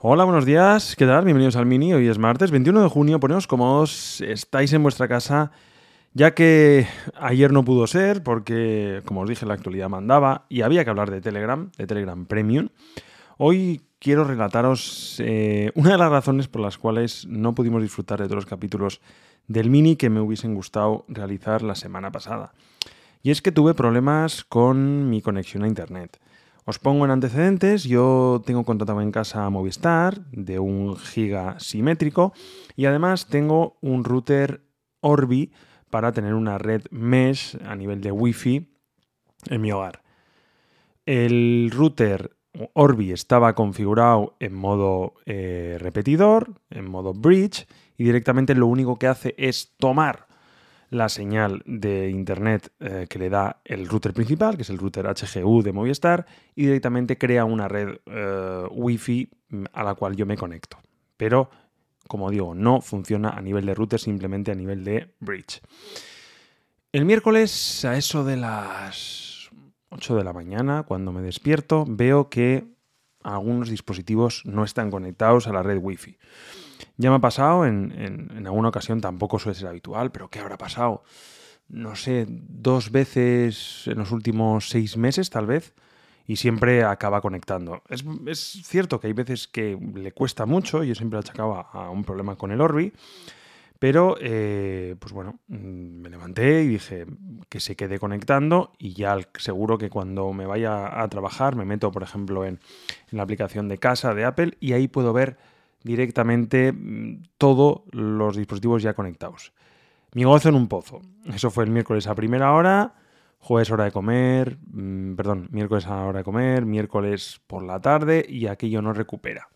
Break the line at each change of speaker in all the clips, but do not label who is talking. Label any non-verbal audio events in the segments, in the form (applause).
Hola, buenos días. ¿Qué tal? Bienvenidos al Mini. Hoy es martes 21 de junio. Poneos cómodos. Estáis en vuestra casa. Ya que ayer no pudo ser porque, como os dije, la actualidad mandaba y había que hablar de Telegram, de Telegram Premium. Hoy quiero relataros eh, una de las razones por las cuales no pudimos disfrutar de todos los capítulos del mini que me hubiesen gustado realizar la semana pasada. Y es que tuve problemas con mi conexión a Internet. Os pongo en antecedentes, yo tengo contratado en casa Movistar de un giga simétrico y además tengo un router Orbi para tener una red mesh a nivel de Wi-Fi en mi hogar. El router Orbi estaba configurado en modo eh, repetidor, en modo bridge, y directamente lo único que hace es tomar la señal de internet eh, que le da el router principal, que es el router HGU de Movistar, y directamente crea una red eh, Wi-Fi mm, a la cual yo me conecto. Pero, como digo, no funciona a nivel de router, simplemente a nivel de bridge. El miércoles, a eso de las 8 de la mañana, cuando me despierto, veo que algunos dispositivos no están conectados a la red Wi-Fi. Ya me ha pasado, en, en, alguna ocasión tampoco suele ser habitual, pero ¿qué habrá pasado? No sé, dos veces en los últimos seis meses tal vez, y siempre acaba conectando. Es, es cierto que hay veces que le cuesta mucho, yo siempre achacaba a un problema con el Orbi, pero, eh, pues bueno, mm, me levanté y dije que se quede conectando y ya seguro que cuando me vaya a trabajar me meto, por ejemplo, en, en la aplicación de casa de Apple y ahí puedo ver directamente mm, todos los dispositivos ya conectados. Mi gozo en un pozo. Eso fue el miércoles a primera hora, jueves hora de comer, mmm, perdón, miércoles a hora de comer, miércoles por la tarde y aquello no recupera.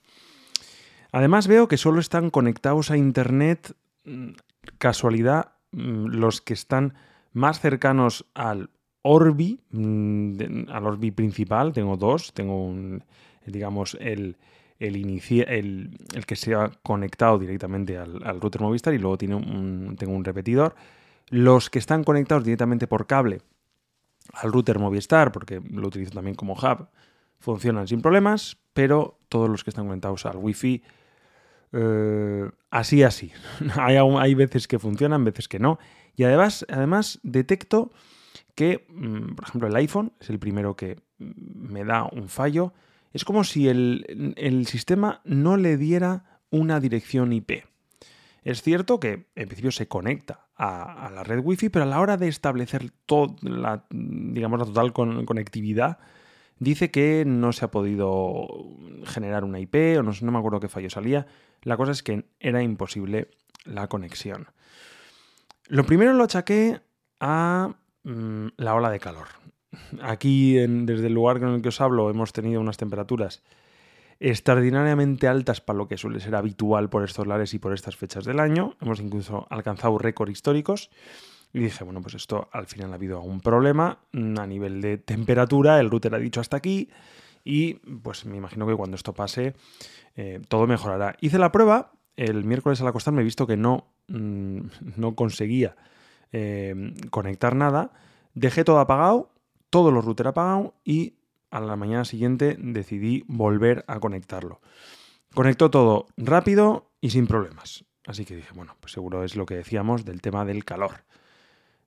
Además veo que solo están conectados a Internet, mmm, casualidad, los que están más cercanos al Orbi, al Orbi principal, tengo dos, tengo un, digamos, el, el, que se ha conectado directamente al, al, router Movistar y luego tiene un, tengo un repetidor. Los que están conectados directamente por cable al router Movistar, porque lo utilizo también como hub, funcionan sin problemas, pero todos los que están conectados al Wi-Fi, eh, así, así. (laughs) hay, hay veces que funcionan, veces que no. Y además, además detecto que, mm, por ejemplo, el iPhone es el primero que me da un fallo es como si el, el sistema no le diera una dirección IP. Es cierto que en principio se conecta a, la red Wi-Fi, pero a la hora de establecer toda la, digamos, la total con, conectividad, dice que no se ha podido generar una IP, o no, me acuerdo qué fallo salía. La cosa es que era imposible la conexión. Lo primero lo achaqué a mmm, la ola de calor. Aquí, en, desde el lugar con el que os hablo, hemos tenido unas temperaturas extraordinariamente altas para lo que suele ser habitual por estos lares y por estas fechas del año. Hemos incluso alcanzado récords históricos. Y dije, bueno, pues esto al final ha habido algún problema mm, a nivel de temperatura. El router ha dicho hasta aquí. Y pues me imagino que cuando esto pase, eh, todo mejorará. Hice la prueba. El miércoles al acostarme he visto que no, mmm, (laughs) no conseguía eh, conectar nada. Dejé todo apagado todos los routers apagados y a la mañana siguiente decidí volver a conectarlo. Conectó todo rápido y sin problemas. Así que dije, bueno, pues seguro es lo que decíamos del tema del calor.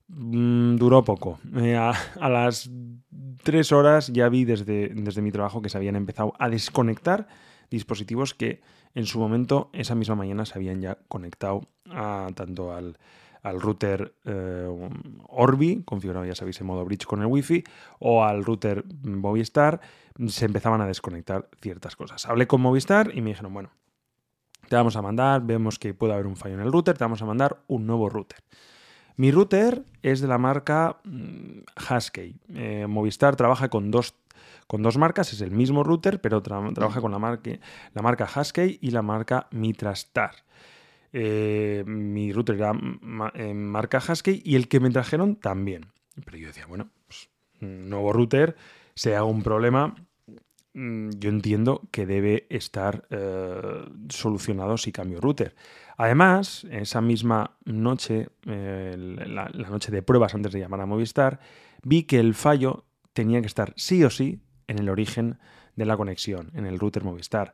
Mm, duró poco. Eh, a, a, las tres horas ya vi desde, desde mi trabajo que se habían empezado a desconectar dispositivos que en su momento, esa misma mañana, se habían ya conectado a, tanto al, al router eh, Orbi, configurado ya sabéis en modo bridge con el Wi-Fi, o al router Movistar, se empezaban a desconectar ciertas cosas. Hablé con Movistar y me dijeron, bueno, te vamos a mandar, vemos que puede haber un fallo en el router, te vamos a mandar un nuevo router. Mi router es de la marca mm, Husky. Eh, Movistar trabaja con dos, con dos marcas, es el mismo router, pero trabaja con la marca, la marca Husky y la marca Mitrastar. Eh, mi router era en marca Husky y el que me trajeron también. Pero yo decía, bueno, pues, un nuevo router, se haga un problema, mm, yo entiendo que debe estar eh, solucionado si cambio router. Además, esa misma noche, eh, la, noche de pruebas antes de llamar a Movistar, vi que el fallo tenía que estar sí o sí en el origen de la conexión, en el router Movistar,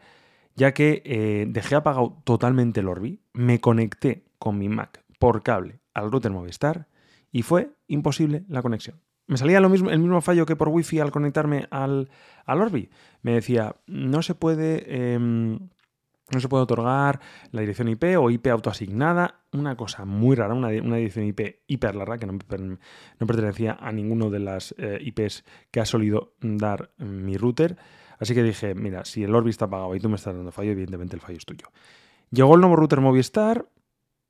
ya que eh, dejé apagado totalmente el Orbi, me conecté con mi Mac por cable al router Movistar y fue imposible la conexión. Me salía lo mismo, el mismo fallo que por Wi-Fi al conectarme al, al Orbi. Me decía, no se puede... Em, no se puede otorgar la dirección IP o IP autoasignada, una cosa muy rara, una, dirección IP hiper larga que no, pertenecía a ninguno de las eh, IPs que ha solido dar mi router. Así que dije, mira, si el Orbi está apagado y tú me estás dando fallo, evidentemente el fallo es tuyo. Llegó el nuevo router Movistar,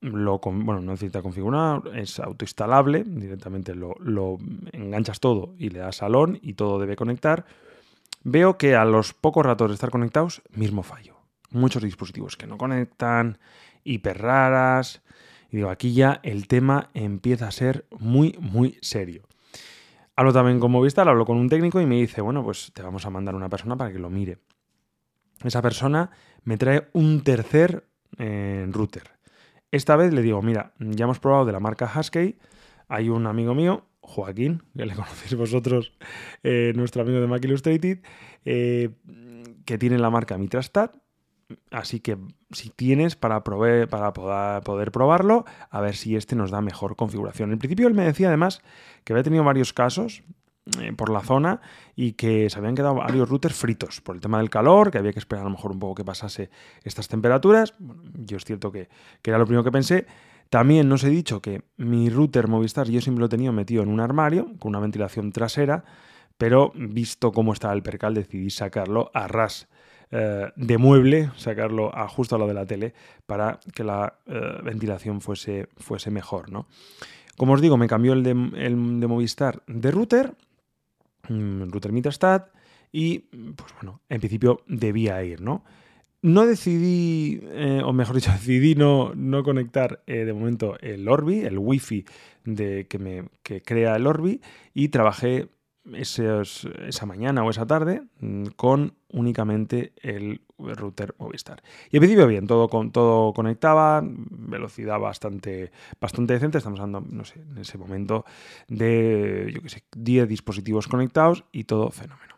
lo, bueno, no necesita configurar, es autoinstalable, directamente lo, enganchas todo y le das salón y todo debe conectar. Veo que a los pocos ratos de estar conectados, mismo fallo muchos dispositivos que no conectan, hiper raras. Y digo, aquí ya el tema empieza a ser muy, muy serio. Hablo también con Movistar, hablo con un técnico y me dice, bueno, pues te vamos a mandar una persona para que lo mire. Esa persona me trae un tercer eh, router. Esta vez le digo, mira, ya hemos probado de la marca Husky, hay un amigo mío, Joaquín, que le (laughs) conocéis vosotros, eh, nuestro amigo de Mac Illustrated, eh, que tiene la marca Mitrastat, Así que si tienes para, para poder, probarlo, a ver si este nos da mejor configuración. En principio él me decía además que había tenido varios casos eh, por la zona y que se habían quedado varios routers fritos por el tema del calor, que había que esperar a lo mejor un poco que pasase estas temperaturas. yo es cierto que, que era lo primero que pensé. También nos he dicho que mi router Movistar yo siempre lo he tenido metido en un armario con una ventilación trasera, pero visto cómo estaba el percal decidí sacarlo a ras eh, de mueble, sacarlo a, justo a lo de la tele, para que la eh, ventilación fuese, fuese mejor. ¿no? Como os digo, me cambió el de, Movistar de router, mm, router Mitrastat, y pues bueno, en principio debía ir, ¿no? No decidí, eh, o mejor dicho, (laughs) decidí no, no conectar de momento el Orbi, el Wi-Fi de, que, me, que crea el Orbi, y trabajé esa mañana o esa tarde mm, con únicamente el router Movistar. Y en principio bien, todo, con, todo conectaba, velocidad bastante, bastante decente, estamos hablando, no sé, en ese momento de, yo qué sé, 10 dispositivos conectados y todo fenómeno.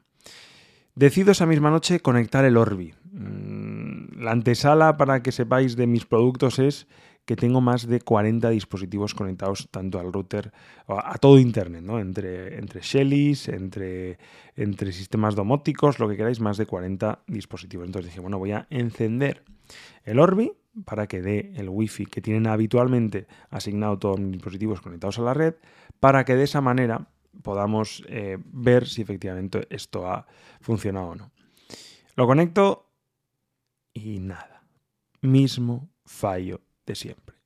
Decido esa misma noche conectar el Orbi. Mm, la antesala para que sepáis de mis productos es que tengo más de 40 dispositivos conectados tanto al router, a todo Internet, ¿no? entre, entre Shellys, entre, entre sistemas domóticos, lo que queráis, más de 40 dispositivos. Entonces dije, bueno, voy a encender el Orbi para que dé el Wi-Fi que tienen habitualmente asignado todos mis dispositivos conectados a la red, para que de esa manera podamos eh, ver si efectivamente esto ha funcionado o no. Lo conecto y nada. Mismo fallo de siempre.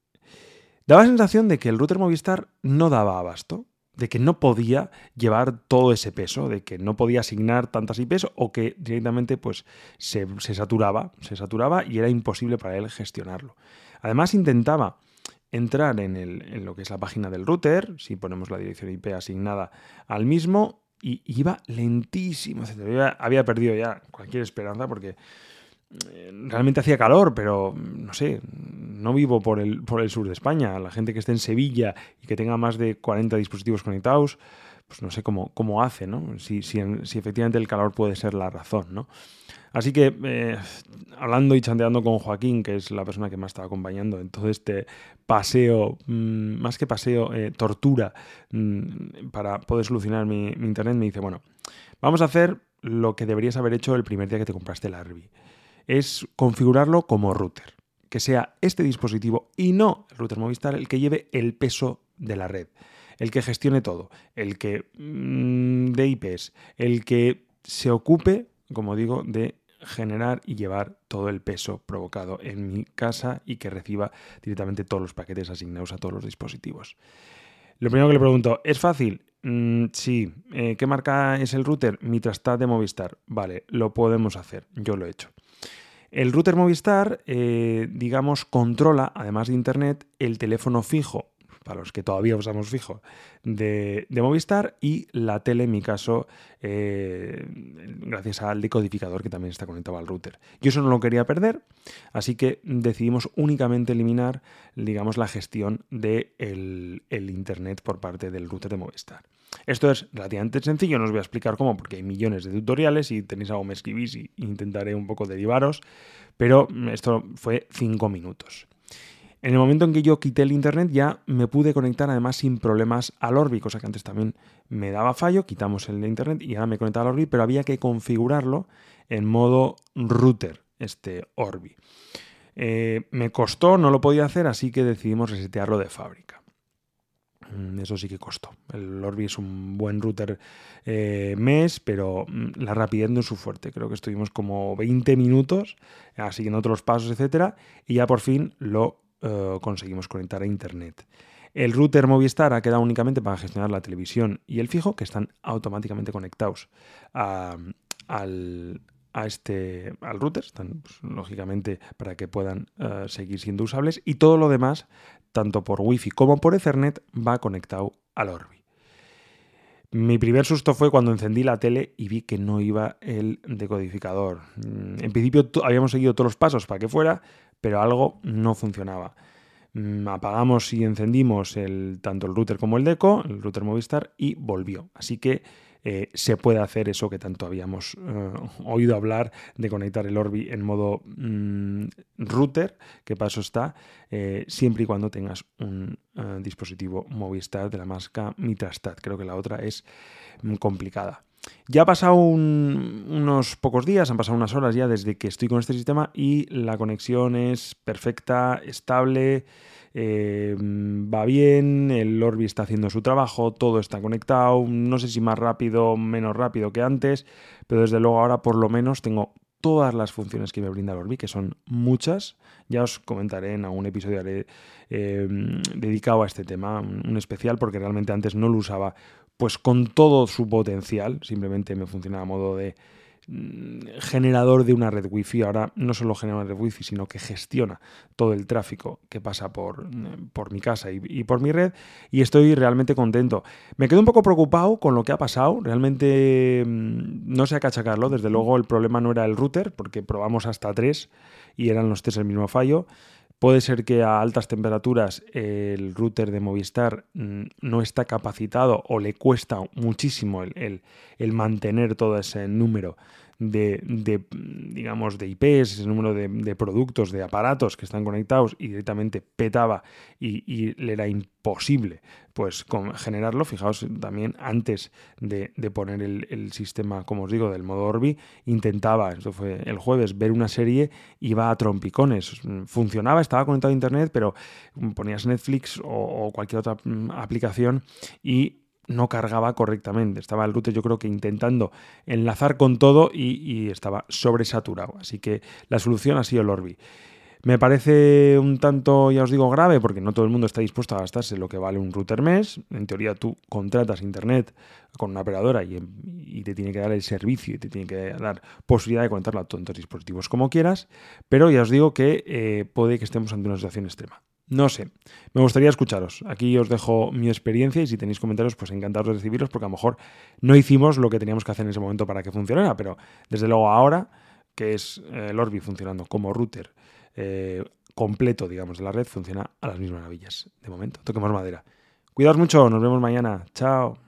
Daba la sensación de que el router Movistar no daba abasto, de que no podía llevar todo ese peso, de que no podía asignar tantas IPs o que directamente pues, se, saturaba, se saturaba y era imposible para él gestionarlo. Además intentaba entrar en, lo que es la página del router, si ponemos la dirección IP asignada al mismo, y iba lentísimo, había perdido ya cualquier esperanza porque realmente hacía calor, pero no sé, no vivo por el, por el sur de España. La gente que esté en Sevilla y que tenga más de 40 dispositivos conectados, pues no sé cómo, cómo hace, ¿no? Si, si, si, efectivamente el calor puede ser la razón, ¿no? Así que, eh, hablando y chanteando con Joaquín, que es la persona que me estaba acompañando en todo este paseo, mm, más que paseo, eh, tortura, mm, para poder solucionar mi, mi, internet, me dice, bueno, vamos a hacer lo que deberías haber hecho el primer día que te compraste el Arby es configurarlo como router, que sea este dispositivo y no el router Movistar el que lleve el peso de la red, el que gestione todo, el que mm, de IPs, el que se ocupe, como digo, de generar y llevar todo el peso provocado en mi casa y que reciba directamente todos los paquetes asignados a todos los dispositivos. Lo primero que le pregunto, ¿es fácil? Mm, sí. Eh, ¿Qué marca es el router? Mitrastad de Movistar. Vale, lo podemos hacer. Yo lo he hecho. El router Movistar, eh, digamos, controla, además de Internet, el teléfono fijo para los que todavía usamos fijo, de, Movistar y la tele, en mi caso, eh, gracias al decodificador que también está conectado al router. Yo eso no lo quería perder, así que decidimos únicamente eliminar, digamos, la gestión del de el Internet por parte del router de Movistar. Esto es relativamente sencillo, no os voy a explicar cómo, porque hay millones de tutoriales y tenéis algo me escribís y intentaré un poco derivaros, pero esto fue cinco minutos. En el momento en que yo quité el internet ya me pude conectar además sin problemas al Orbi, cosa que antes también me daba fallo, quitamos el internet y ahora me conectaba al Orbi, pero había que configurarlo en modo router, este Orbi. Eh, me costó, no lo podía hacer, así que decidimos resetearlo de fábrica. Mm, eso sí que costó. El Orbi es un buen router eh, mes, pero mm, la rapidez no es su fuerte. Creo que estuvimos como 20 minutos siguiendo otros pasos, etcétera, y ya por fin lo eh, conseguimos conectar a Internet. El router Movistar ha quedado únicamente para gestionar la televisión y el fijo, que están automáticamente conectados al, este, al router, pues, lógicamente para que puedan eh, seguir siendo usables y todo lo demás, tanto por Wi-Fi como por Ethernet, va conectado al Orbi. Mi primer susto fue cuando encendí la tele y vi que no iba el decodificador. Mm, en principio habíamos seguido todos los pasos para que fuera, pero algo no funcionaba. Mm, apagamos y encendimos tanto el router como el deco, el router Movistar, y volvió. Así que eh, se puede hacer eso que tanto habíamos eh, oído hablar de conectar el Orbi en modo mm, router, que paso está, eh, siempre y cuando tengas un dispositivo Movistar de la marca Mitrastad. Creo que la otra es mm, complicada. Ya ha pasado unos pocos días, han pasado unas horas ya desde que estoy con este sistema y la conexión es perfecta, estable, eh, va bien, el Orbi está haciendo su trabajo, todo está conectado, no sé si más rápido o menos rápido que antes, pero desde luego ahora por lo menos tengo todas las funciones que me brinda el Orbi, que son muchas. Ya os comentaré en algún episodio eh, dedicado a este tema, un especial, porque realmente antes no lo usaba pues con todo su potencial, simplemente me funcionaba a modo de mm, generador de una red wifi. Ahora no solo genera una red wifi, sino que gestiona todo el tráfico que pasa por, mm, por mi casa y, por mi red. Y estoy realmente contento. Me quedo un poco preocupado con lo que ha pasado. Realmente mm, no sé a cachacarlo. Desde luego el problema no era el router, porque probamos hasta tres y eran los tres el mismo fallo. Puede ser que a altas temperaturas el router de Movistar mm, no está capacitado o le cuesta muchísimo el, mantener todo ese número de, digamos, de IPs, ese número de, productos, de aparatos que están conectados y directamente petaba y, le era imposible pues generarlo. Fijaos también antes de, poner el, sistema, como os digo, del modo Orbi, intentaba, esto fue el jueves, ver una serie, iba a trompicones. Funcionaba, estaba conectado a internet, pero ponías Netflix o cualquier otra mm, aplicación y no cargaba correctamente. Estaba el router yo creo que intentando enlazar con todo y, estaba sobresaturado. Así que la solución ha sido el Orbi. Me parece un tanto, ya os digo, grave porque no todo el mundo está dispuesto a gastarse lo que vale un router mes. En teoría tú contratas internet con una operadora y, te tiene que dar el servicio y te tiene que dar posibilidad de conectarlo a tantos dispositivos como quieras. Pero ya os digo que eh, puede que estemos ante una situación extrema. No sé, me gustaría escucharos. Aquí os dejo mi experiencia y si tenéis comentarios, pues encantados de recibirlos porque a lo mejor no hicimos lo que teníamos que hacer en ese momento para que funcionara, pero desde luego ahora, que es eh, el Orbi funcionando como router eh, completo, digamos, de la red, funciona a las mismas maravillas. De momento, toquemos madera. Cuidaos mucho, nos vemos mañana. Chao.